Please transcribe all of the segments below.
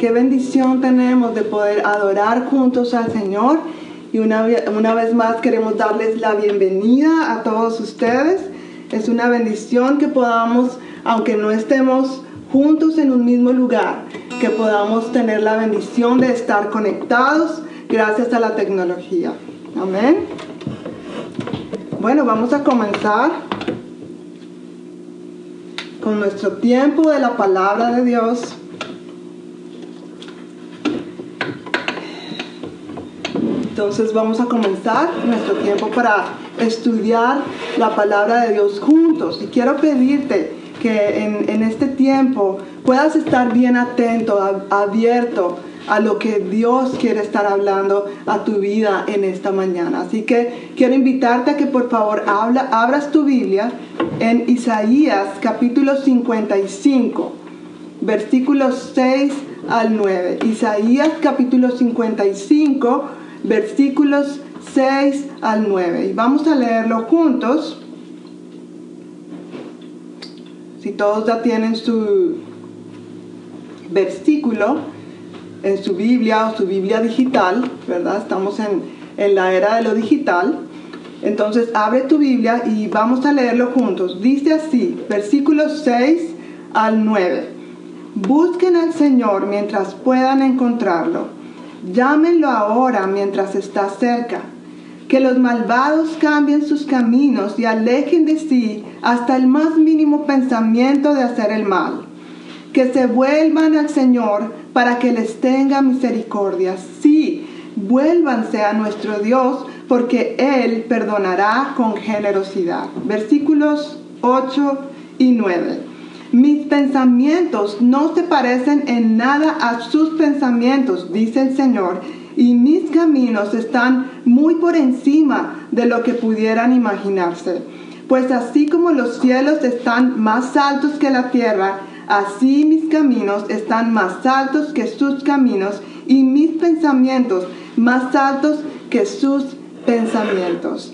Qué bendición tenemos de poder adorar juntos al Señor. Y una, una vez más queremos darles la bienvenida a todos ustedes. Es una bendición que podamos, aunque no estemos juntos en un mismo lugar, que podamos tener la bendición de estar conectados gracias a la tecnología. Amén. Bueno, vamos a comenzar con nuestro tiempo de la palabra de Dios. Entonces vamos a comenzar nuestro tiempo para estudiar la palabra de Dios juntos. Y quiero pedirte que en, este tiempo puedas estar bien atento, abierto a lo que Dios quiere estar hablando a tu vida en esta mañana. Así que quiero invitarte a que por favor abras tu Biblia en Isaías capítulo 55, versículos 6 al 9. Isaías capítulo 55, versículos 6 al 9. Y vamos a leerlo juntos. Si todos ya tienen su versículo en su Biblia o su Biblia digital, ¿verdad? Estamos en, en la era de lo digital. Entonces abre tu Biblia y vamos a leerlo juntos. Dice así, versículos 6 al 9. Busquen al Señor mientras puedan encontrarlo. Llámenlo ahora mientras está cerca. Que los malvados cambien sus caminos y alejen de sí hasta el más mínimo pensamiento de hacer el mal. Que se vuelvan al Señor para que les tenga misericordia. Sí, vuélvanse a nuestro Dios porque Él perdonará con generosidad. Versículos 8 y 9. Mis pensamientos no se parecen en nada a sus pensamientos, dice el Señor, y mis caminos están muy por encima de lo que pudieran imaginarse. Pues así como los cielos están más altos que la tierra, así mis caminos están más altos que sus caminos y mis pensamientos más altos que sus pensamientos.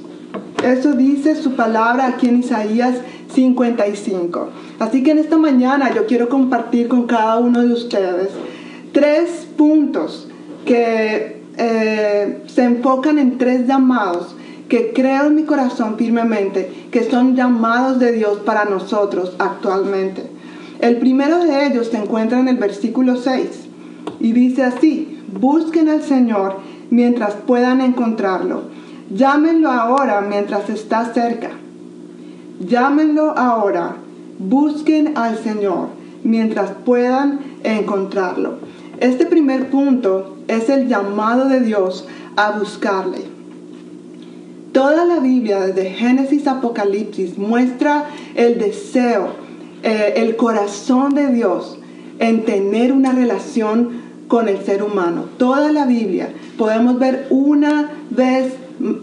Eso dice su palabra aquí en Isaías 55. Así que en esta mañana yo quiero compartir con cada uno de ustedes tres puntos que eh, se enfocan en tres llamados que creo en mi corazón firmemente que son llamados de Dios para nosotros actualmente. El primero de ellos se encuentra en el versículo 6 y dice así, busquen al Señor mientras puedan encontrarlo. Llámenlo ahora mientras está cerca. Llámenlo ahora. Busquen al Señor mientras puedan encontrarlo. Este primer punto es el llamado de Dios a buscarle. Toda la Biblia, desde Génesis a Apocalipsis, muestra el deseo, eh, el corazón de Dios en tener una relación con el ser humano. Toda la Biblia podemos ver una vez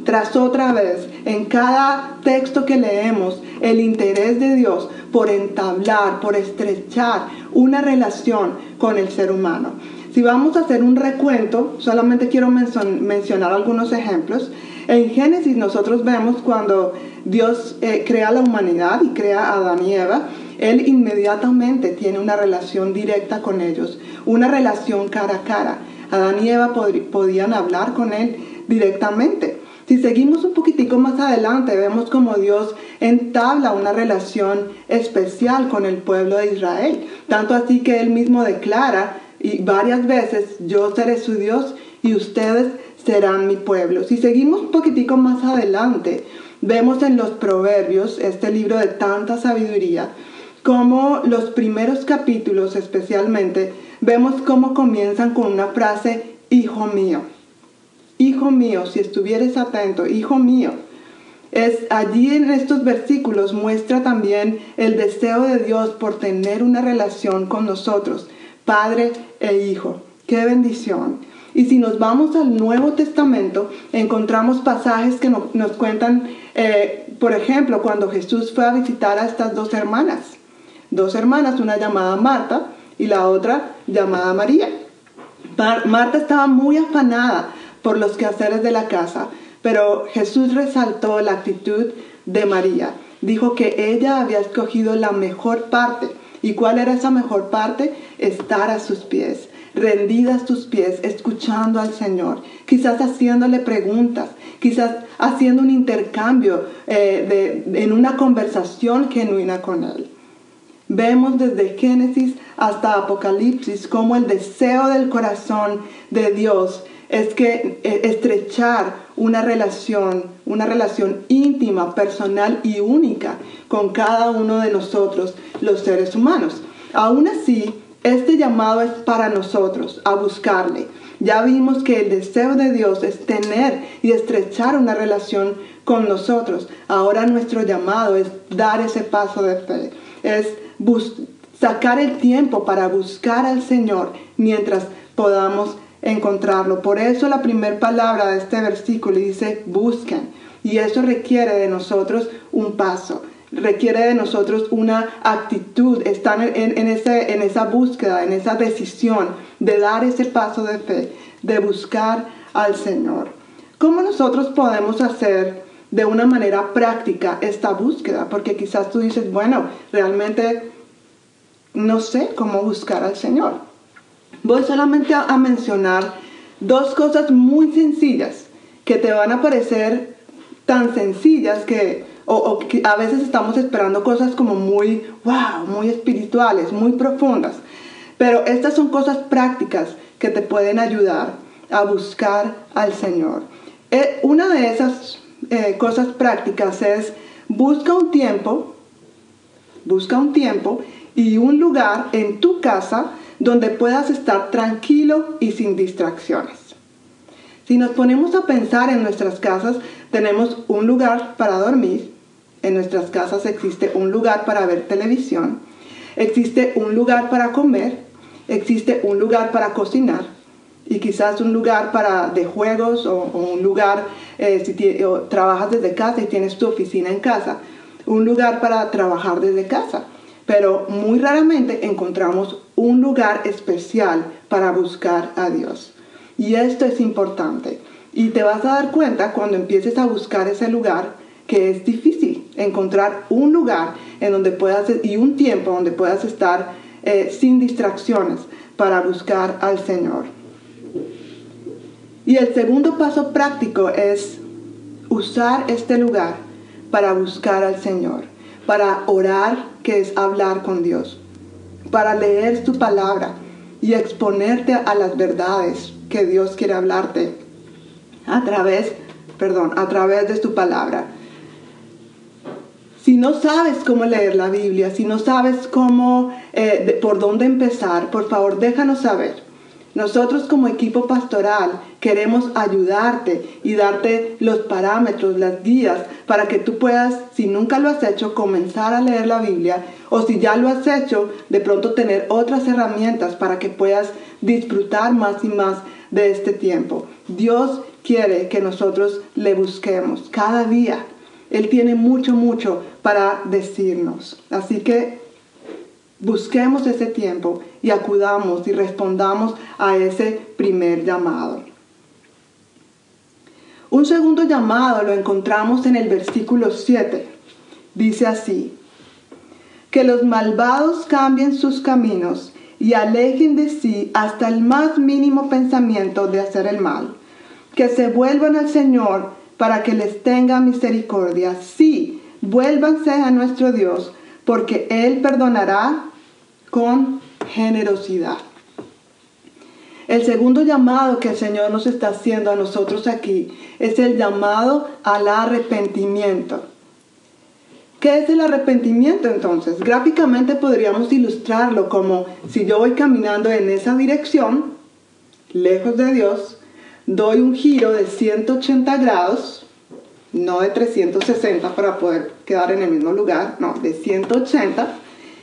tras otra vez en cada texto que leemos el interés de Dios por entablar, por estrechar una relación con el ser humano. Si vamos a hacer un recuento, solamente quiero mencionar algunos ejemplos. En Génesis nosotros vemos cuando Dios eh, crea la humanidad y crea a Adán y Eva, Él inmediatamente tiene una relación directa con ellos, una relación cara a cara. Adán y Eva podían hablar con Él directamente. Si seguimos un poquitico más adelante, vemos como Dios entabla una relación especial con el pueblo de Israel. Tanto así que Él mismo declara y varias veces, yo seré su Dios y ustedes serán mi pueblo. Si seguimos un poquitico más adelante, vemos en los proverbios, este libro de tanta sabiduría, como los primeros capítulos especialmente, vemos cómo comienzan con una frase, hijo mío. Hijo mío, si estuvieres atento, hijo mío. Es allí en estos versículos muestra también el deseo de Dios por tener una relación con nosotros, padre e hijo. Qué bendición. Y si nos vamos al Nuevo Testamento, encontramos pasajes que nos cuentan, eh, por ejemplo, cuando Jesús fue a visitar a estas dos hermanas. Dos hermanas, una llamada Marta y la otra llamada María. Marta estaba muy afanada por los quehaceres de la casa, pero Jesús resaltó la actitud de María. Dijo que ella había escogido la mejor parte. ¿Y cuál era esa mejor parte? Estar a sus pies rendidas tus pies, escuchando al Señor, quizás haciéndole preguntas, quizás haciendo un intercambio eh, en una conversación genuina con Él. Vemos desde Génesis hasta Apocalipsis cómo el deseo del corazón de Dios es que eh, estrechar una relación, una relación íntima, personal y única con cada uno de nosotros, los seres humanos. Aún así, este llamado es para nosotros, a buscarle. Ya vimos que el deseo de Dios es tener y estrechar una relación con nosotros. Ahora nuestro llamado es dar ese paso de fe, es sacar el tiempo para buscar al Señor mientras podamos encontrarlo. Por eso la primera palabra de este versículo dice busquen. Y eso requiere de nosotros un paso requiere de nosotros una actitud, estar en, en, ese, en esa búsqueda, en esa decisión de dar ese paso de fe, de buscar al Señor. ¿Cómo nosotros podemos hacer de una manera práctica esta búsqueda? Porque quizás tú dices, bueno, realmente no sé cómo buscar al Señor. Voy solamente a, mencionar dos cosas muy sencillas que te van a parecer tan sencillas que o, a veces estamos esperando cosas como muy, wow, muy espirituales, muy profundas. Pero estas son cosas prácticas que te pueden ayudar a buscar al Señor. Eh, una de esas eh, cosas prácticas es busca un tiempo, busca un tiempo y un lugar en tu casa donde puedas estar tranquilo y sin distracciones. Si nos ponemos a pensar en nuestras casas, tenemos un lugar para dormir, en nuestras casas existe un lugar para ver televisión, existe un lugar para comer, existe un lugar para cocinar. Y quizás un lugar para de juegos o, un lugar eh, si trabajas desde casa y tienes tu oficina en casa, un lugar para trabajar desde casa. Pero muy raramente encontramos un lugar especial para buscar a Dios. Y esto es importante. Y te vas a dar cuenta cuando empieces a buscar ese lugar que es difícil encontrar un lugar en donde puedas y un tiempo donde puedas estar eh, sin distracciones para buscar al Señor. Y el segundo paso práctico es usar este lugar para buscar al Señor, para orar, que es hablar con Dios, para leer su palabra y exponerte a las verdades que Dios quiere hablarte a través, perdón, a través de su palabra. Si no sabes cómo leer la Biblia, si no sabes cómo, eh, por dónde empezar, por favor déjanos saber. Nosotros como equipo pastoral queremos ayudarte y darte los parámetros, las guías, para que tú puedas, si nunca lo has hecho, comenzar a leer la Biblia o si ya lo has hecho, de pronto tener otras herramientas para que puedas disfrutar más y más de este tiempo. Dios quiere que nosotros le busquemos cada día. Él tiene mucho, mucho para decirnos. Así que busquemos ese tiempo y acudamos y respondamos a ese primer llamado. Un segundo llamado lo encontramos en el versículo 7. Dice así, que los malvados cambien sus caminos y alejen de sí hasta el más mínimo pensamiento de hacer el mal, que se vuelvan al Señor para que les tenga misericordia. Sí, vuélvanse a nuestro Dios, porque Él perdonará con generosidad. El segundo llamado que el Señor nos está haciendo a nosotros aquí es el llamado al arrepentimiento. ¿Qué es el arrepentimiento entonces? Gráficamente podríamos ilustrarlo como si yo voy caminando en esa dirección, lejos de Dios, doy un giro de 180 grados, no de 360 para poder quedar en el mismo lugar, no, de 180,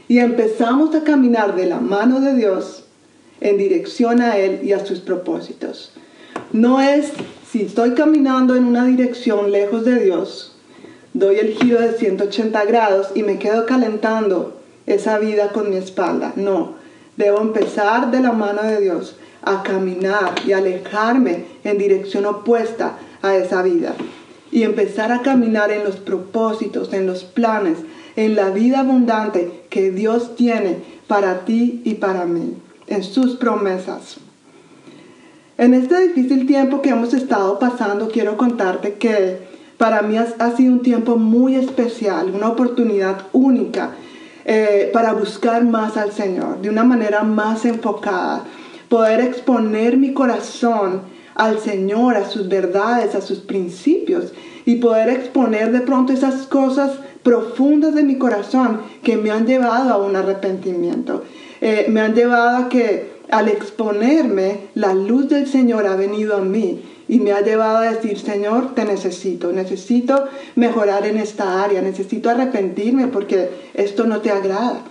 y empezamos a caminar de la mano de Dios en dirección a Él y a sus propósitos. No es si estoy caminando en una dirección lejos de Dios, doy el giro de 180 grados y me quedo calentando esa vida con mi espalda. No, debo empezar de la mano de Dios a caminar y alejarme en dirección opuesta a esa vida y empezar a caminar en los propósitos, en los planes, en la vida abundante que Dios tiene para ti y para mí. En sus promesas. En este difícil tiempo que hemos estado pasando, quiero contarte que para mí ha, sido un tiempo muy especial, una oportunidad única eh, para buscar más al Señor, de una manera más enfocada, poder exponer mi corazón al Señor, a sus verdades, a sus principios y poder exponer de pronto esas cosas profundas de mi corazón que me han llevado a un arrepentimiento, eh, me han llevado a que al exponerme, la luz del Señor ha venido a mí y me ha llevado a decir, Señor, te necesito, necesito mejorar en esta área, necesito arrepentirme porque esto no te agrada.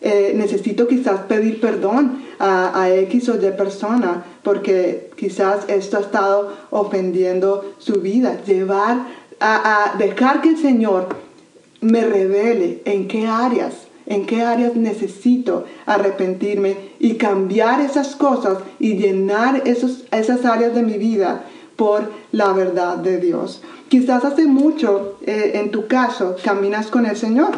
Eh, necesito quizás pedir perdón a, X o Y persona porque quizás esto ha estado ofendiendo su vida. Llevar a, a dejar que el Señor me revele en qué áreas en qué áreas necesito arrepentirme y cambiar esas cosas y llenar esos, esas áreas de mi vida por la verdad de Dios. Quizás hace mucho, eh, en tu caso, caminas con el Señor.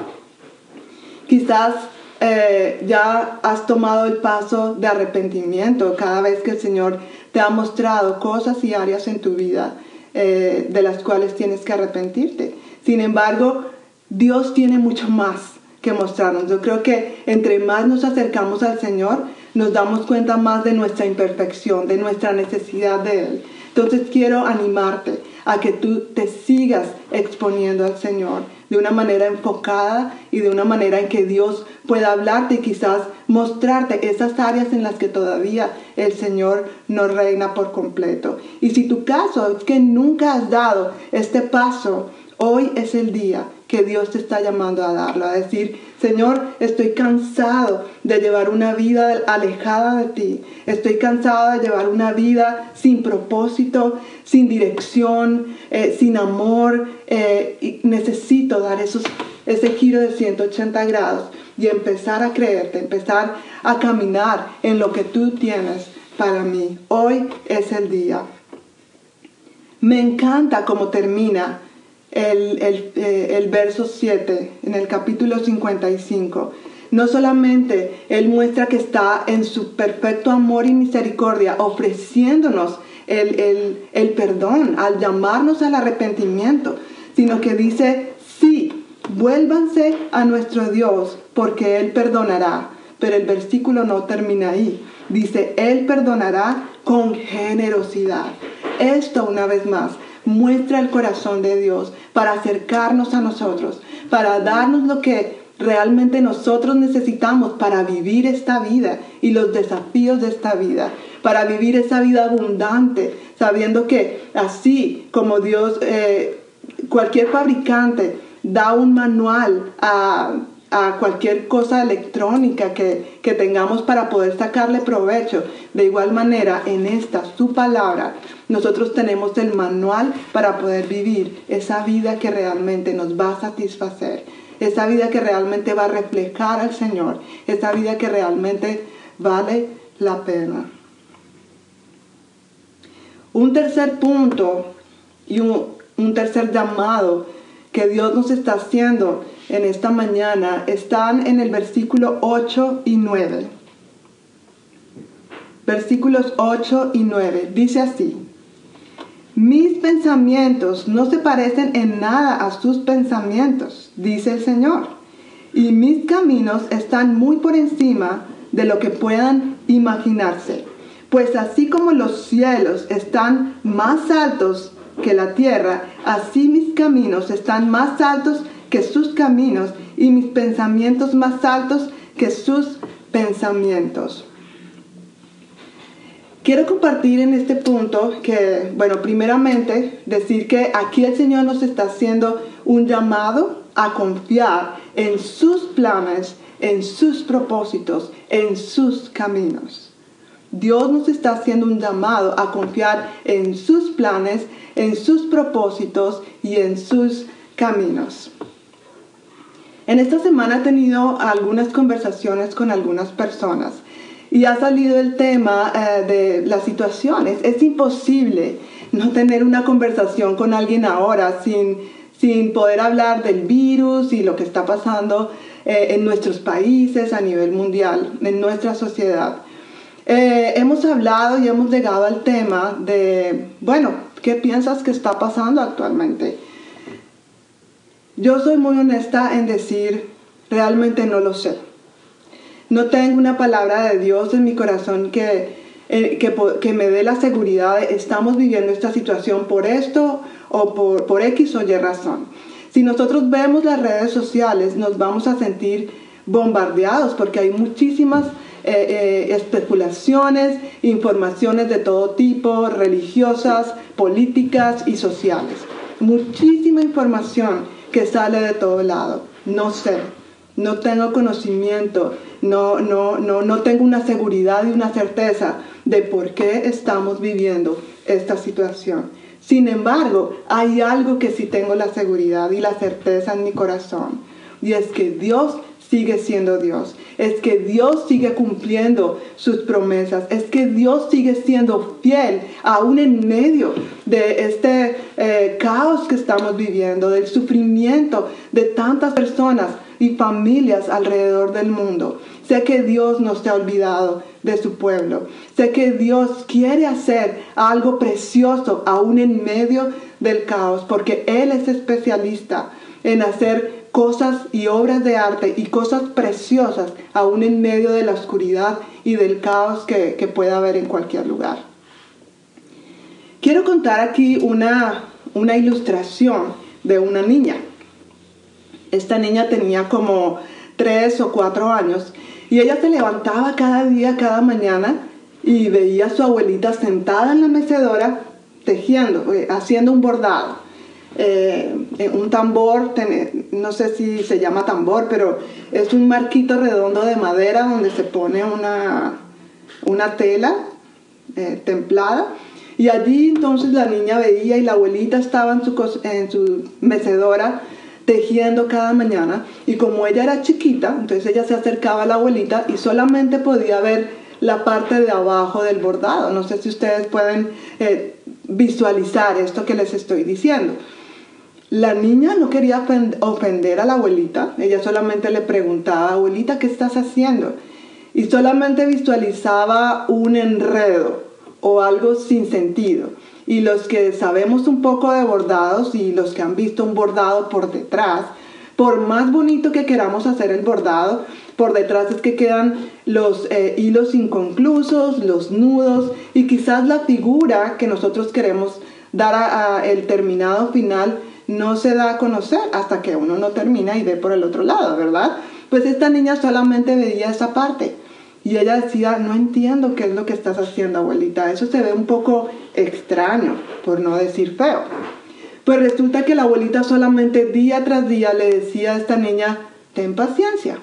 Quizás eh, ya has tomado el paso de arrepentimiento cada vez que el Señor te ha mostrado cosas y áreas en tu vida eh, de las cuales tienes que arrepentirte. Sin embargo, Dios tiene mucho más que mostrarnos. Yo creo que entre más nos acercamos al Señor, nos damos cuenta más de nuestra imperfección, de nuestra necesidad de Él. Entonces quiero animarte a que tú te sigas exponiendo al Señor de una manera enfocada y de una manera en que Dios pueda hablarte y quizás mostrarte esas áreas en las que todavía el Señor no reina por completo. Y si tu caso es que nunca has dado este paso, hoy es el día que Dios te está llamando a darlo, a decir, Señor, estoy cansado de llevar una vida alejada de ti, estoy cansado de llevar una vida sin propósito, sin dirección, eh, sin amor, eh, y necesito dar esos, ese giro de 180 grados y empezar a creerte, empezar a caminar en lo que tú tienes para mí. Hoy es el día. Me encanta cómo termina eh, el, verso 7 en el capítulo 55. No solamente Él muestra que está en su perfecto amor y misericordia ofreciéndonos el, el perdón al llamarnos al arrepentimiento, sino que dice, sí, vuélvanse a nuestro Dios porque Él perdonará. Pero el versículo no termina ahí. Dice, Él perdonará con generosidad. Esto una vez más muestra el corazón de Dios para acercarnos a nosotros, para darnos lo que realmente nosotros necesitamos para vivir esta vida y los desafíos de esta vida, para vivir esa vida abundante, sabiendo que así como Dios, eh, cualquier fabricante da un manual a a cualquier cosa electrónica que, que, tengamos para poder sacarle provecho. De igual manera, en esta, su palabra, nosotros tenemos el manual para poder vivir esa vida que realmente nos va a satisfacer, esa vida que realmente va a reflejar al Señor, esa vida que realmente vale la pena. Un tercer punto y un, un tercer llamado que Dios nos está haciendo en esta mañana están en el versículo 8 y 9. Versículos 8 y 9. Dice así. Mis pensamientos no se parecen en nada a sus pensamientos, dice el Señor. Y mis caminos están muy por encima de lo que puedan imaginarse. Pues así como los cielos están más altos que la tierra, así mis caminos están más altos que sus caminos y mis pensamientos más altos que sus pensamientos. Quiero compartir en este punto que, bueno, primeramente decir que aquí el Señor nos está haciendo un llamado a confiar en sus planes, en sus propósitos, en sus caminos. Dios nos está haciendo un llamado a confiar en sus planes, en sus propósitos y en sus caminos. En esta semana he tenido algunas conversaciones con algunas personas y ha salido el tema eh, de las situaciones. Es imposible no tener una conversación con alguien ahora sin, sin poder hablar del virus y lo que está pasando eh, en nuestros países, a nivel mundial, en nuestra sociedad. Eh, hemos hablado y hemos llegado al tema de, bueno, ¿qué piensas que está pasando actualmente? Yo soy muy honesta en decir, realmente no lo sé. No tengo una palabra de Dios en mi corazón que, eh, que, me dé la seguridad de estamos viviendo esta situación por esto o por, por X o Y razón. Si nosotros vemos las redes sociales, nos vamos a sentir bombardeados porque hay muchísimas eh, eh, especulaciones, informaciones de todo tipo, religiosas, políticas y sociales. Muchísima información que sale de todo lado. No sé, no tengo conocimiento, no, no, no, no tengo una seguridad y una certeza de por qué estamos viviendo esta situación. Sin embargo, hay algo que sí tengo la seguridad y la certeza en mi corazón, y es que Dios sigue siendo Dios, es que Dios sigue cumpliendo sus promesas, es que Dios sigue siendo fiel aún en medio de este eh, caos que estamos viviendo, del sufrimiento de tantas personas y familias alrededor del mundo. Sé que Dios no se ha olvidado de su pueblo. Sé que Dios quiere hacer algo precioso aún en medio del caos, porque Él es especialista en hacer cosas y obras de arte y cosas preciosas aún en medio de la oscuridad y del caos que, que pueda haber en cualquier lugar. Quiero contar aquí una, una ilustración de una niña. Esta niña tenía como tres o cuatro años y ella se levantaba cada día, cada mañana y veía a su abuelita sentada en la mecedora tejiendo, eh, haciendo un bordado. Eh, un tambor, no sé si se llama tambor, pero es un marquito redondo de madera donde se pone una, una tela eh, templada. Y allí entonces la niña veía y la abuelita estaba en su, en mecedora tejiendo cada mañana y como ella era chiquita, entonces ella se acercaba a la abuelita y solamente podía ver la parte de abajo del bordado. No sé si ustedes pueden eh, visualizar esto que les estoy diciendo. La niña no quería ofender a la abuelita, ella solamente le preguntaba, abuelita, ¿qué estás haciendo? Y solamente visualizaba un enredo o algo sin sentido y los que sabemos un poco de bordados y los que han visto un bordado por detrás, por más bonito que queramos hacer el bordado, por detrás es que quedan los eh, hilos inconclusos, los nudos y quizás la figura que nosotros queremos dar a, el terminado final no se da a conocer hasta que uno no termina y ve por el otro lado, ¿verdad? Pues esta niña solamente veía esa parte y ella decía, no entiendo qué es lo que estás haciendo, abuelita. Eso se ve un poco extraño, por no decir feo. Pues resulta que la abuelita solamente día tras día le decía a esta niña, ten paciencia,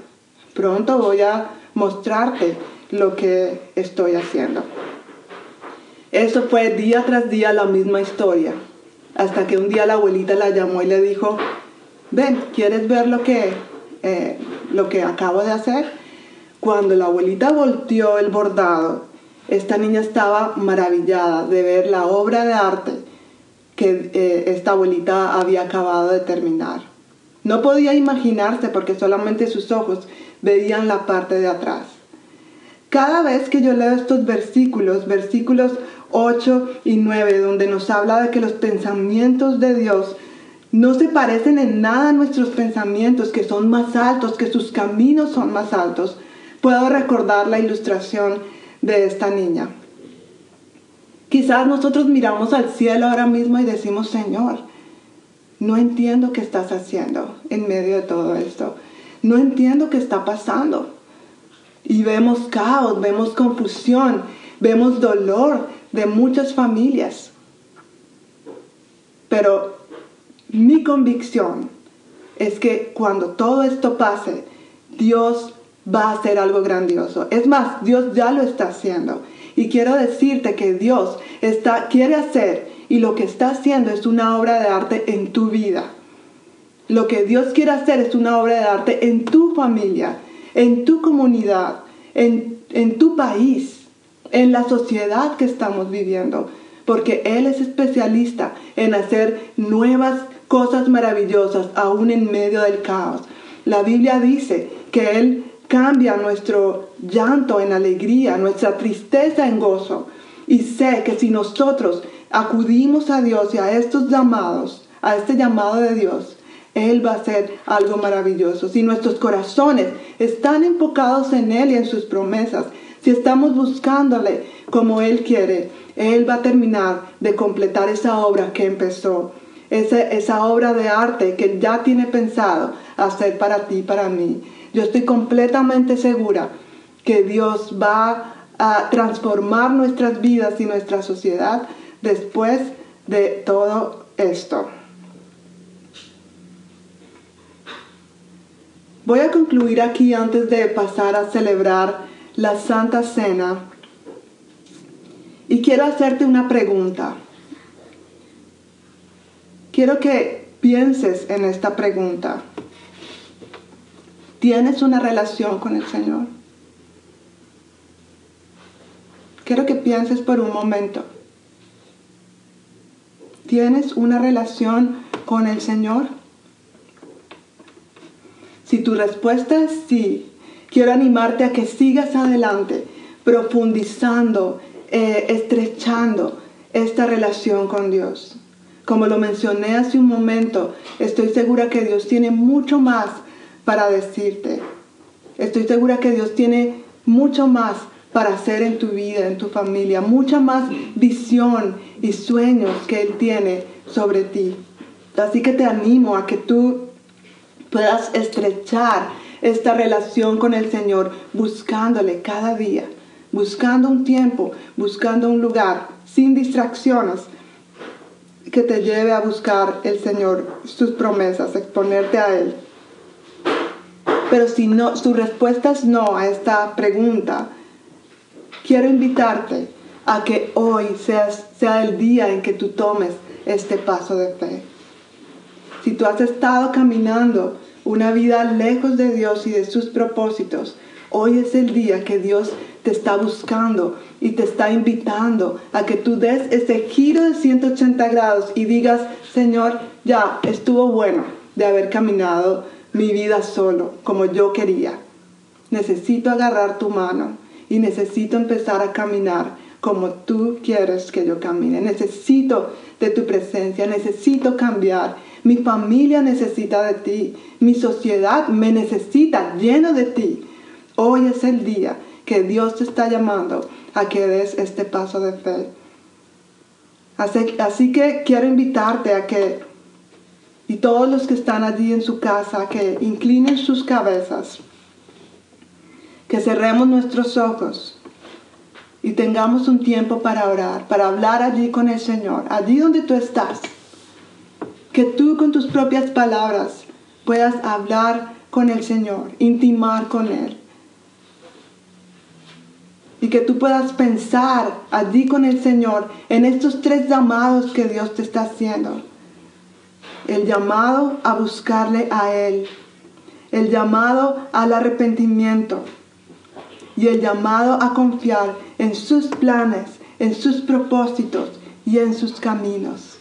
pronto voy a mostrarte lo que estoy haciendo. Eso fue día tras día la misma historia, hasta que un día la abuelita la llamó y le dijo, ven, ¿quieres ver lo que, eh, lo que acabo de hacer? Cuando la abuelita volteó el bordado, esta niña estaba maravillada de ver la obra de arte que eh, esta abuelita había acabado de terminar. No podía imaginarse porque solamente sus ojos veían la parte de atrás. Cada vez que yo leo estos versículos, versículos 8 y 9, donde nos habla de que los pensamientos de Dios no se parecen en nada a nuestros pensamientos, que son más altos, que sus caminos son más altos, puedo recordar la ilustración de esta niña. Quizás nosotros miramos al cielo ahora mismo y decimos, Señor, no entiendo qué estás haciendo en medio de todo esto. No entiendo qué está pasando. Y vemos caos, vemos confusión, vemos dolor de muchas familias. Pero mi convicción es que cuando todo esto pase, Dios va a hacer algo grandioso. Es más, Dios ya lo está haciendo. Y quiero decirte que Dios está, quiere hacer y lo que está haciendo es una obra de arte en tu vida. Lo que Dios quiere hacer es una obra de arte en tu familia, en tu comunidad, en, en tu país, en la sociedad que estamos viviendo. Porque Él es especialista en hacer nuevas cosas maravillosas aún en medio del caos. La Biblia dice que Él cambia nuestro llanto en alegría, nuestra tristeza en gozo. Y sé que si nosotros acudimos a Dios y a estos llamados, a este llamado de Dios, Él va a hacer algo maravilloso. Si nuestros corazones están enfocados en Él y en sus promesas, si estamos buscándole como Él quiere, Él va a terminar de completar esa obra que empezó. Esa, esa obra de arte que ya tiene pensado hacer para ti, para mí. Yo estoy completamente segura que Dios va a transformar nuestras vidas y nuestra sociedad después de todo esto. Voy a concluir aquí antes de pasar a celebrar la Santa Cena y quiero hacerte una pregunta. Quiero que pienses en esta pregunta. ¿Tienes una relación con el Señor? Quiero que pienses por un momento. ¿Tienes una relación con el Señor? Si tu respuesta es sí, quiero animarte a que sigas adelante, profundizando, eh, estrechando esta relación con Dios. Como lo mencioné hace un momento, estoy segura que Dios tiene mucho más para decirte. Estoy segura que Dios tiene mucho más para hacer en tu vida, en tu familia, mucha más visión y sueños que Él tiene sobre ti. Así que te animo a que tú puedas estrechar esta relación con el Señor buscándole cada día, buscando un tiempo, buscando un lugar, sin distracciones, que te lleve a buscar el Señor, sus promesas, exponerte a Él. Pero si no, tu respuesta es no a esta pregunta, quiero invitarte a que hoy sea el día en que tú tomes este paso de fe. Si tú has estado caminando una vida lejos de Dios y de sus propósitos, hoy es el día que Dios te está buscando y te está invitando a que tú des ese giro de 180 grados y digas, Señor, ya estuvo bueno de haber caminado mi vida solo como yo quería. Necesito agarrar tu mano y necesito empezar a caminar como tú quieres que yo camine. Necesito de tu presencia, necesito cambiar. Mi familia necesita de ti, mi sociedad me necesita lleno de ti. Hoy es el día que Dios te está llamando a que des este paso de fe. Así, que quiero invitarte a que, y todos los que están allí en su casa, que inclinen sus cabezas que cerremos nuestros ojos y tengamos un tiempo para orar, para hablar allí con el Señor, allí donde tú estás. Que tú con tus propias palabras puedas hablar con el Señor, intimar con Él. Y que tú puedas pensar allí con el Señor en estos tres llamados que Dios te está haciendo. El llamado a buscarle a Él. El llamado al arrepentimiento y el llamado a confiar en sus planes, en sus propósitos y en sus caminos.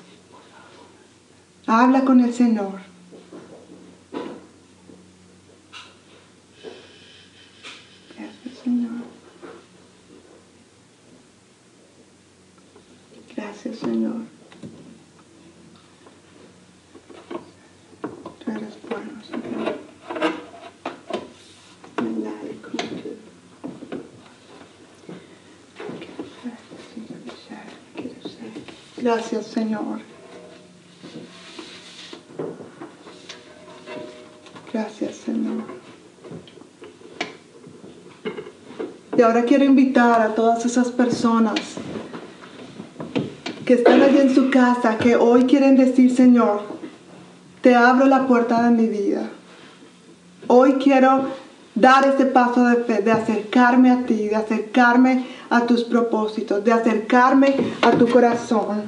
Habla con el Señor. Gracias, Señor. Gracias, Señor. Tú eres bueno, Señor. Gracias, Señor. Gracias, Señor. Y ahora quiero invitar a todas esas personas que están allí en su casa, que hoy quieren decir, Señor, te abro la puerta de mi vida. Hoy quiero dar ese paso de fe, de acercarme a ti, de acercarme a tus propósitos, de acercarme a tu corazón.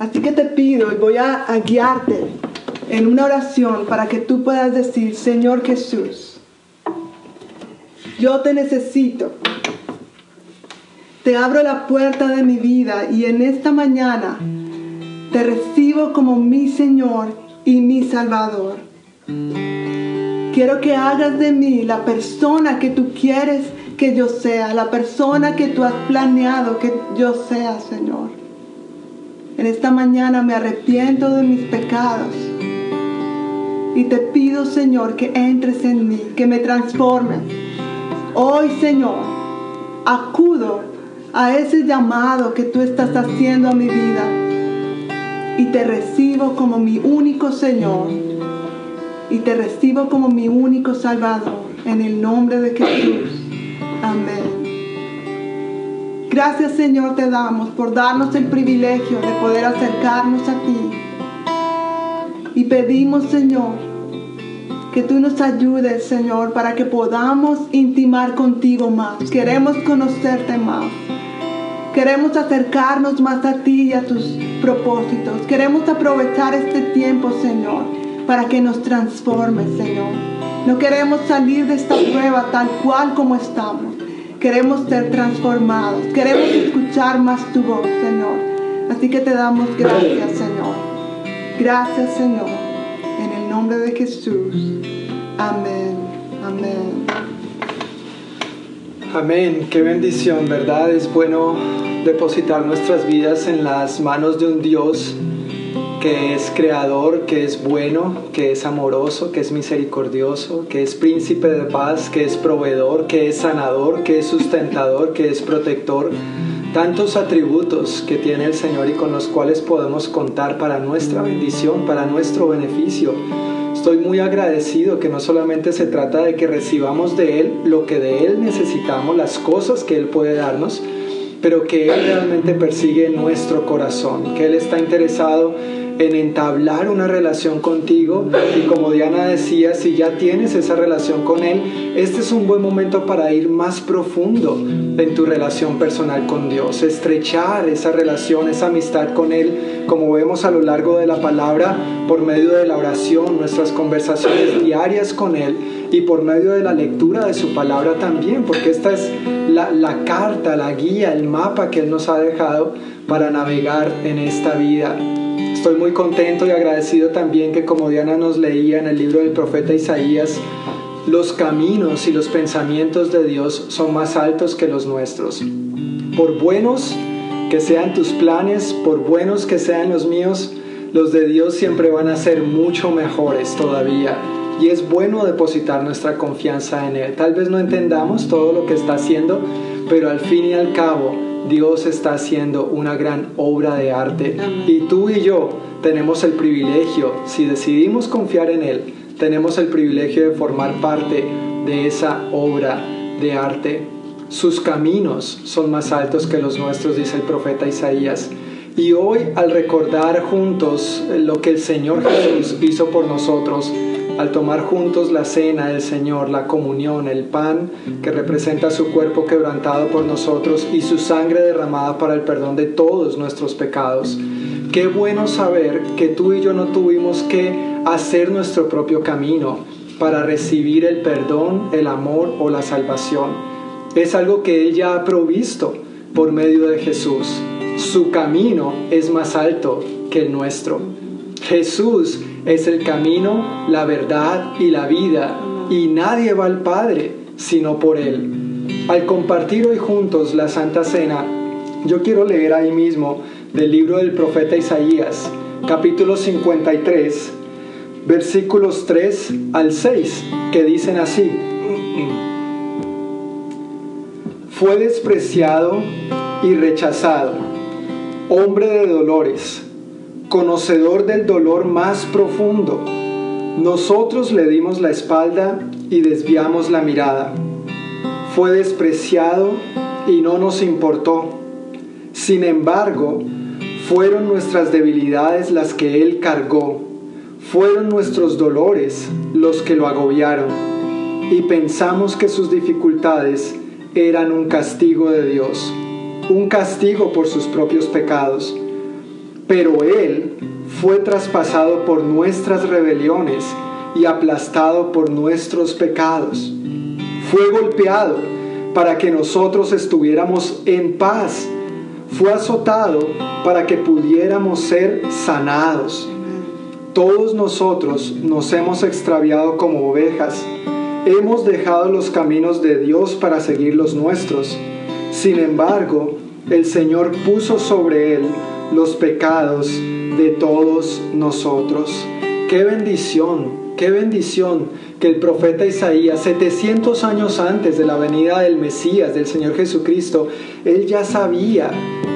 Así que te pido y voy a, guiarte en una oración para que tú puedas decir, Señor Jesús, yo te necesito. Te abro la puerta de mi vida y en esta mañana te recibo como mi Señor y mi Salvador. Quiero que hagas de mí la persona que tú quieres que yo sea, la persona que tú has planeado que yo sea, Señor. En esta mañana me arrepiento de mis pecados y te pido, Señor, que entres en mí, que me transforme. Hoy, Señor, acudo a ese llamado que tú estás haciendo a mi vida y te recibo como mi único Señor y te recibo como mi único Salvador en el nombre de Jesús. Amén. Gracias Señor te damos por darnos el privilegio de poder acercarnos a ti. Y pedimos Señor que tú nos ayudes Señor para que podamos intimar contigo más. Queremos conocerte más. Queremos acercarnos más a ti y a tus propósitos. Queremos aprovechar este tiempo Señor para que nos transformes Señor. No queremos salir de esta prueba tal cual como estamos. Queremos ser transformados. Queremos escuchar más tu voz, Señor. Así que te damos gracias, Señor. Gracias, Señor. En el nombre de Jesús. Amén. Amén. Amén. Qué bendición, ¿verdad? Es bueno depositar nuestras vidas en las manos de un Dios que es creador, que es bueno, que es amoroso, que es misericordioso, que es príncipe de paz, que es proveedor, que es sanador, que es sustentador, que es protector. Tantos atributos que tiene el Señor y con los cuales podemos contar para nuestra bendición, para nuestro beneficio. Estoy muy agradecido que no solamente se trata de que recibamos de Él lo que de Él necesitamos, las cosas que Él puede darnos, pero que Él realmente persigue nuestro corazón, que Él está interesado en entablar una relación contigo y como Diana decía, si ya tienes esa relación con Él, este es un buen momento para ir más profundo en tu relación personal con Dios, estrechar esa relación, esa amistad con Él, como vemos a lo largo de la palabra, por medio de la oración, nuestras conversaciones diarias con Él y por medio de la lectura de su palabra también, porque esta es la, carta, la guía, el mapa que Él nos ha dejado para navegar en esta vida. Estoy muy contento y agradecido también que como Diana nos leía en el libro del profeta Isaías, los caminos y los pensamientos de Dios son más altos que los nuestros. Por buenos que sean tus planes, por buenos que sean los míos, los de Dios siempre van a ser mucho mejores todavía. Y es bueno depositar nuestra confianza en Él. Tal vez no entendamos todo lo que está haciendo, pero al fin y al cabo Dios está haciendo una gran obra de arte y tú y yo tenemos el privilegio, si decidimos confiar en Él, tenemos el privilegio de formar parte de esa obra de arte. Sus caminos son más altos que los nuestros, dice el profeta Isaías. Y hoy al recordar juntos lo que el Señor Jesús hizo por nosotros, al tomar juntos la cena del Señor, la comunión, el pan que representa su cuerpo quebrantado por nosotros y su sangre derramada para el perdón de todos nuestros pecados. Qué bueno saber que tú y yo no tuvimos que hacer nuestro propio camino para recibir el perdón, el amor o la salvación. Es algo que Él ya ha provisto por medio de Jesús. Su camino es más alto que el nuestro. Jesús es el camino, la verdad y la vida, y nadie va al Padre sino por Él. Al compartir hoy juntos la Santa Cena, yo quiero leer ahí mismo del libro del profeta Isaías, capítulo 53, versículos 3 al 6, que dicen así. Fue despreciado y rechazado, hombre de dolores conocedor del dolor más profundo. Nosotros le dimos la espalda y desviamos la mirada. Fue despreciado y no nos importó. Sin embargo, fueron nuestras debilidades las que Él cargó. Fueron nuestros dolores los que lo agobiaron. Y pensamos que sus dificultades eran un castigo de Dios, un castigo por sus propios pecados pero Él fue traspasado por nuestras rebeliones y aplastado por nuestros pecados. Fue golpeado para que nosotros estuviéramos en paz. Fue azotado para que pudiéramos ser sanados. todos nosotros nos hemos extraviado como ovejas. Hemos dejado los caminos de Dios para seguir los nuestros. Sin embargo, el Señor puso sobre él los pecados de todos nosotros. Qué bendición, qué bendición que el profeta Isaías, 700 años antes de la venida del Mesías, del Señor Jesucristo, él ya sabía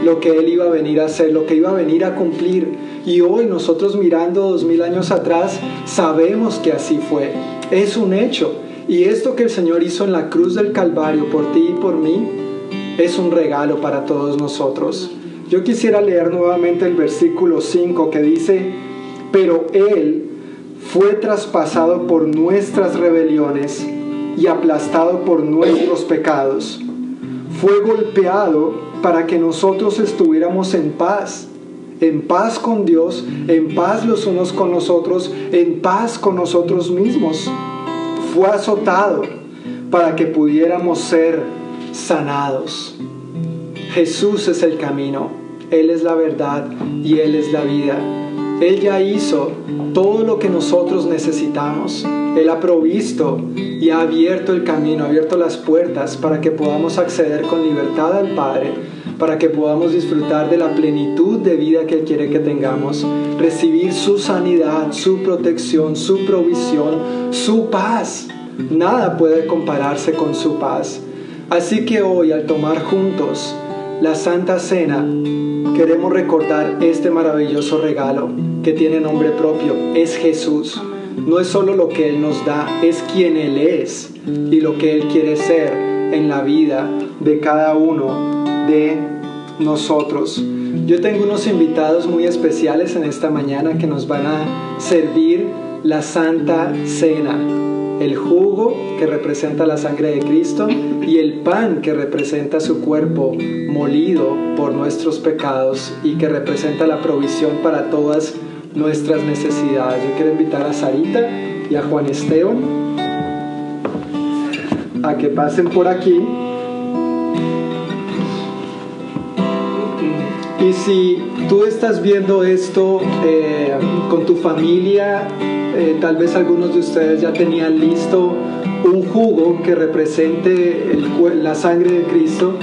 lo que él iba a venir a hacer, lo que iba a venir a cumplir. Y hoy nosotros mirando dos mil años atrás, sabemos que así fue. Es un hecho. Y esto que el Señor hizo en la cruz del Calvario por ti y por mí, es un regalo para todos nosotros. Yo quisiera leer nuevamente el versículo 5 que dice, pero Él fue traspasado por nuestras rebeliones y aplastado por nuestros pecados. Fue golpeado para que nosotros estuviéramos en paz, en paz con Dios, en paz los unos con nosotros, en paz con nosotros mismos. Fue azotado para que pudiéramos ser sanados. Jesús es el camino, Él es la verdad y Él es la vida. Él ya hizo todo lo que nosotros necesitamos. Él ha provisto y ha abierto el camino, ha abierto las puertas para que podamos acceder con libertad al Padre, para que podamos disfrutar de la plenitud de vida que Él quiere que tengamos, recibir su sanidad, su protección, su provisión, su paz. Nada puede compararse con su paz. Así que hoy al tomar juntos la Santa Cena, queremos recordar este maravilloso regalo que tiene nombre propio, es Jesús. No es solo lo que Él nos da, es quien Él es y lo que Él quiere ser en la vida de cada uno de nosotros. Yo tengo unos invitados muy especiales en esta mañana que nos van a servir la Santa Cena el jugo que representa la sangre de Cristo y el pan que representa su cuerpo molido por nuestros pecados y que representa la provisión para todas nuestras necesidades. Yo quiero invitar a Sarita y a Juan Esteban a que pasen por aquí. Y si tú estás viendo esto eh, con tu familia, eh, tal vez algunos de ustedes ya tenían listo un jugo que represente la sangre de Cristo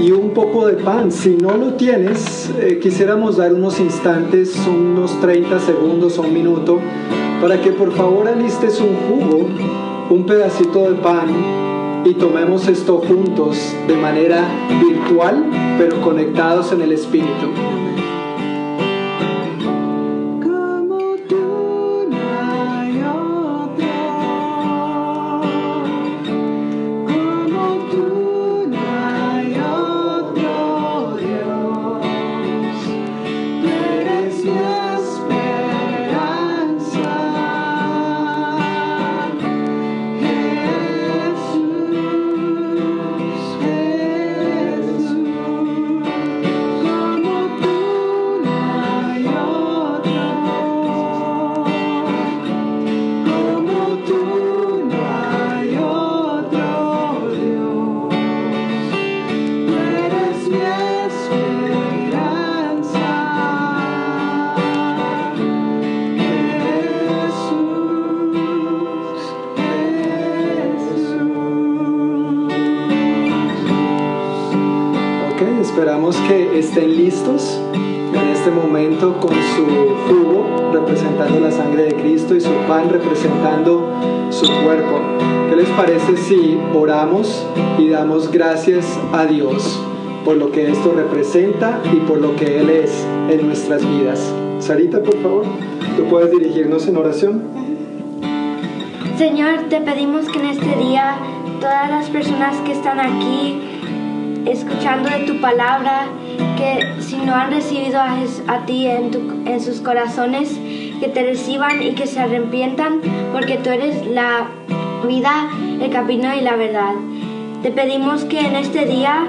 y un poco de pan. Si no lo tienes, eh, quisiéramos dar unos instantes, unos 30 segundos o un minuto, para que por favor alistes un jugo, un pedacito de pan y tomemos esto juntos de manera virtual, pero conectados en el Espíritu. Con su jugo representando la sangre de Cristo y su pan representando su cuerpo. ¿Qué les parece si oramos y damos gracias a Dios por lo que esto representa y por lo que Él es en nuestras vidas? Sarita, por favor, tú puedes dirigirnos en oración. Señor, te pedimos que en este día todas las personas que están aquí escuchando de tu palabra, que si no han recibido a, a ti en, en, sus corazones, que te reciban y que se arrepientan, porque tú eres la vida, el camino y la verdad. Te pedimos que en este día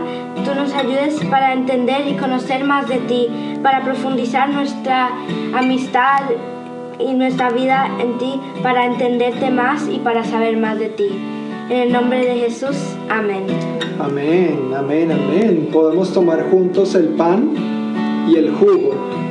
tú nos ayudes para entender y conocer más de ti, para profundizar nuestra amistad y nuestra vida en ti, para entenderte más y para saber más de ti. En el nombre de Jesús, amén. Amén, amén, amén. Podemos tomar juntos el pan y el jugo.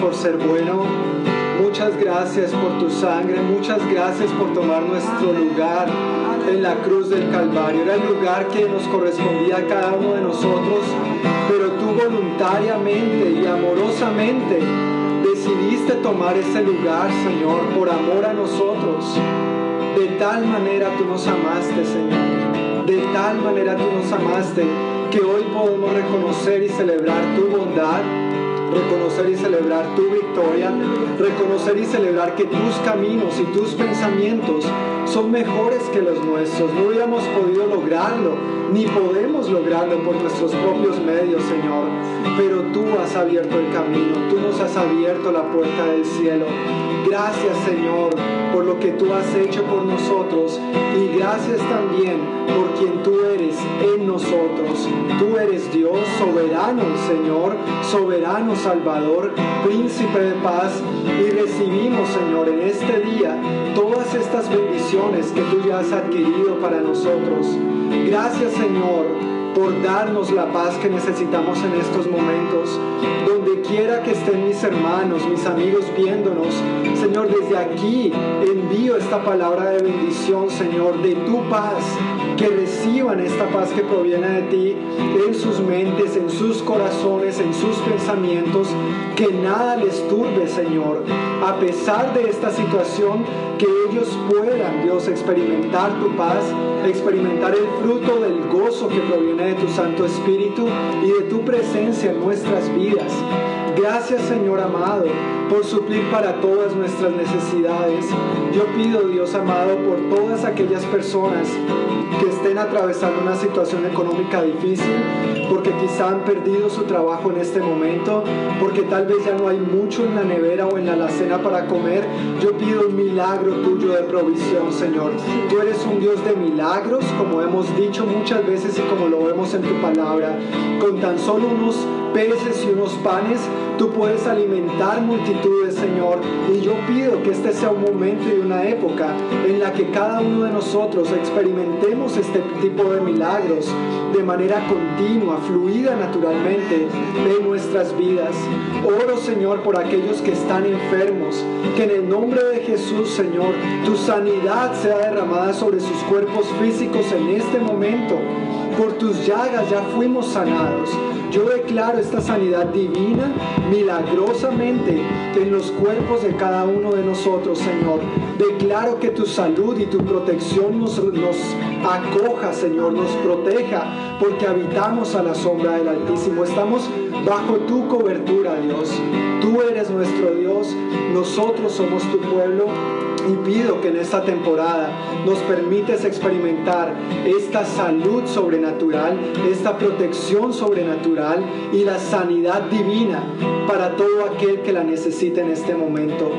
Por ser bueno, muchas gracias por tu sangre, muchas gracias por tomar nuestro lugar en la cruz del Calvario. Era el lugar que nos correspondía a cada uno de nosotros, pero tú voluntariamente y amorosamente decidiste tomar ese lugar, Señor, por amor a nosotros. De tal manera tú nos amaste, Señor. De tal manera tú nos amaste que hoy podemos reconocer y celebrar tu bondad, reconocer y celebrar tu victoria, reconocer y celebrar que tus caminos y tus pensamientos son mejores que los nuestros. No hubiéramos podido lograrlo, ni podemos lograrlo por nuestros propios medios, Señor. Pero tú has abierto el camino, tú nos has abierto la puerta del cielo. Gracias, Señor por lo que tú has hecho por nosotros y gracias también por quien tú eres en nosotros. Tú eres Dios soberano, Señor, soberano Salvador, príncipe de paz y recibimos, Señor, en este día todas estas bendiciones que tú ya has adquirido para nosotros. Gracias, Señor por darnos la paz que necesitamos en estos momentos. Donde quiera que estén mis hermanos, mis amigos viéndonos, Señor, desde aquí envío esta palabra de bendición, Señor, de tu paz, que reciban esta paz que proviene de ti en sus mentes, en sus corazones, en sus pensamientos, que nada les turbe, Señor. A pesar de esta situación, que ellos puedan, Dios, experimentar tu paz, experimentar el fruto del gozo que proviene de tu Santo Espíritu y de tu presencia en nuestras vidas. Gracias Señor amado por suplir para todas nuestras necesidades. Yo pido Dios amado por todas aquellas personas que estén atravesando una situación económica difícil, porque quizá han perdido su trabajo en este momento, porque tal vez ya no hay mucho en la nevera o en la alacena para comer. Yo pido un milagro tuyo de provisión, Señor. Tú eres un Dios de milagros, como hemos dicho muchas veces y como lo vemos en tu palabra. Con tan solo unos peces y unos panes, tú puedes alimentar multitudes, Señor. Y yo pido que este sea un momento y una época en la que cada uno de nosotros experimentemos este tipo de milagros de manera continua, fluida naturalmente en nuestras vidas. Oro, Señor, por aquellos que están enfermos, que en el nombre de Jesús, Señor, tu sanidad sea derramada sobre sus cuerpos físicos en este momento. Por tus llagas ya fuimos sanados. Yo declaro esta sanidad divina milagrosamente en los cuerpos de cada uno de nosotros, Señor. Declaro que tu salud y tu protección nos, nos acoja, Señor, nos proteja, porque habitamos a la sombra del Altísimo. Estamos bajo tu cobertura, Dios. Tú eres nuestro Dios, nosotros somos tu pueblo y pido que en esta temporada nos permites experimentar esta salud sobrenatural, esta protección sobrenatural y la sanidad divina para todo aquel que la necesite en este momento.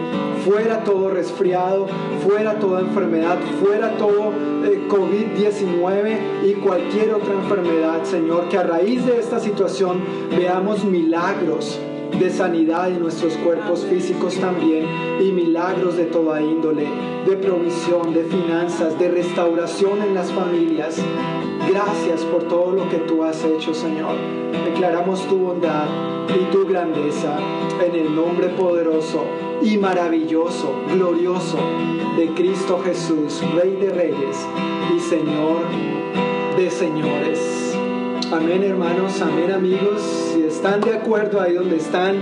Fuera todo resfriado, fuera toda enfermedad, fuera todo eh, COVID-19 y cualquier otra enfermedad, Señor, que a raíz de esta situación veamos milagros de sanidad en nuestros cuerpos físicos también y milagros de toda índole, de provisión, de finanzas, de restauración en las familias. Gracias por todo lo que tú has hecho, Señor. Declaramos tu bondad y tu grandeza en el nombre poderoso y maravilloso, glorioso de Cristo Jesús, Rey de Reyes y Señor de señores. Amén hermanos, amén amigos. Están de acuerdo ahí donde están,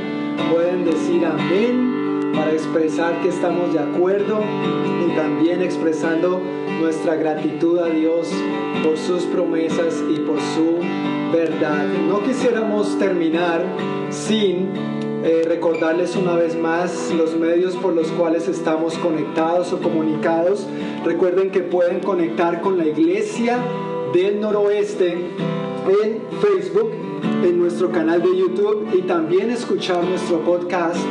pueden decir amén para expresar que estamos de acuerdo y también expresando nuestra gratitud a Dios por sus promesas y por su verdad. No quisiéramos terminar sin eh, recordarles una vez más los medios por los cuales estamos conectados o comunicados. Recuerden que pueden conectar con la iglesia del noroeste en Facebook, en nuestro canal de YouTube y también escuchar nuestro podcast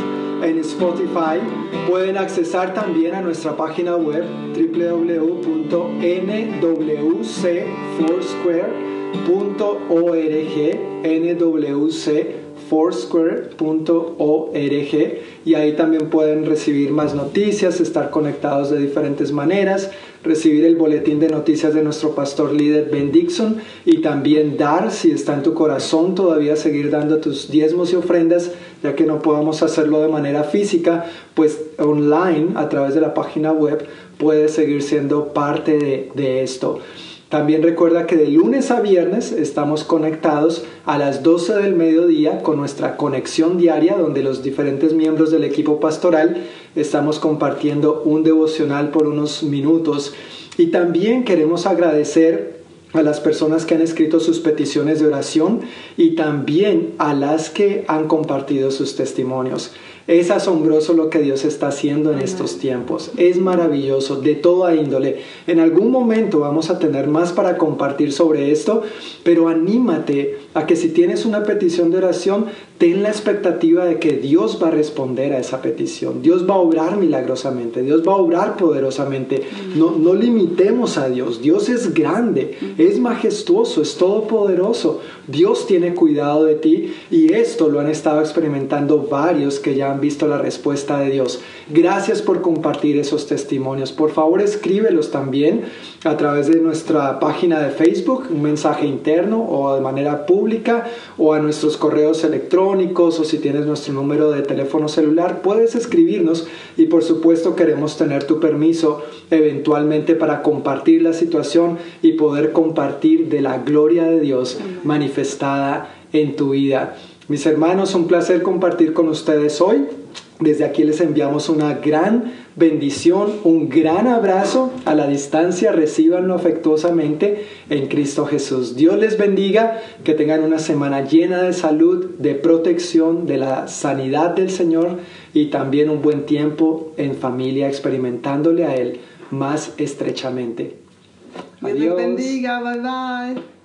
en Spotify. Pueden accesar también a nuestra página web www.nwcfoursquare.org nwcfoursquare.org y ahí también pueden recibir más noticias, estar conectados de diferentes maneras recibir el boletín de noticias de nuestro pastor líder Ben Dixon y también dar, si está en tu corazón, todavía seguir dando tus diezmos y ofrendas, ya que no podamos hacerlo de manera física, pues online a través de la página web puedes seguir siendo parte de, de esto. También recuerda que de lunes a viernes estamos conectados a las 12 del mediodía con nuestra conexión diaria donde los diferentes miembros del equipo pastoral estamos compartiendo un devocional por unos minutos. Y también queremos agradecer a las personas que han escrito sus peticiones de oración y también a las que han compartido sus testimonios. Es asombroso lo que Dios está haciendo en estos tiempos. Es maravilloso, de toda índole. En algún momento vamos a tener más para compartir sobre esto, pero anímate a que si tienes una petición de oración, ten la expectativa de que Dios va a responder a esa petición. Dios va a obrar milagrosamente, Dios va a obrar poderosamente. No, no limitemos a Dios. Dios es grande, es majestuoso, es todopoderoso. Dios tiene cuidado de ti y esto lo han estado experimentando varios que ya han visto la respuesta de Dios. Gracias por compartir esos testimonios. Por favor, escríbelos también a través de nuestra página de Facebook, un mensaje interno o de manera pública o a nuestros correos electrónicos o si tienes nuestro número de teléfono celular, puedes escribirnos y por supuesto queremos tener tu permiso eventualmente para compartir la situación y poder compartir de la gloria de Dios manifestada en tu vida. Mis hermanos, un placer compartir con ustedes hoy. Desde aquí les enviamos una gran bendición, un gran abrazo a la distancia, recibanlo afectuosamente en Cristo Jesús. Dios les bendiga, que tengan una semana llena de salud, de protección, de la sanidad del Señor y también un buen tiempo en familia experimentándole a Él más estrechamente. Dios les bendiga, bye bye.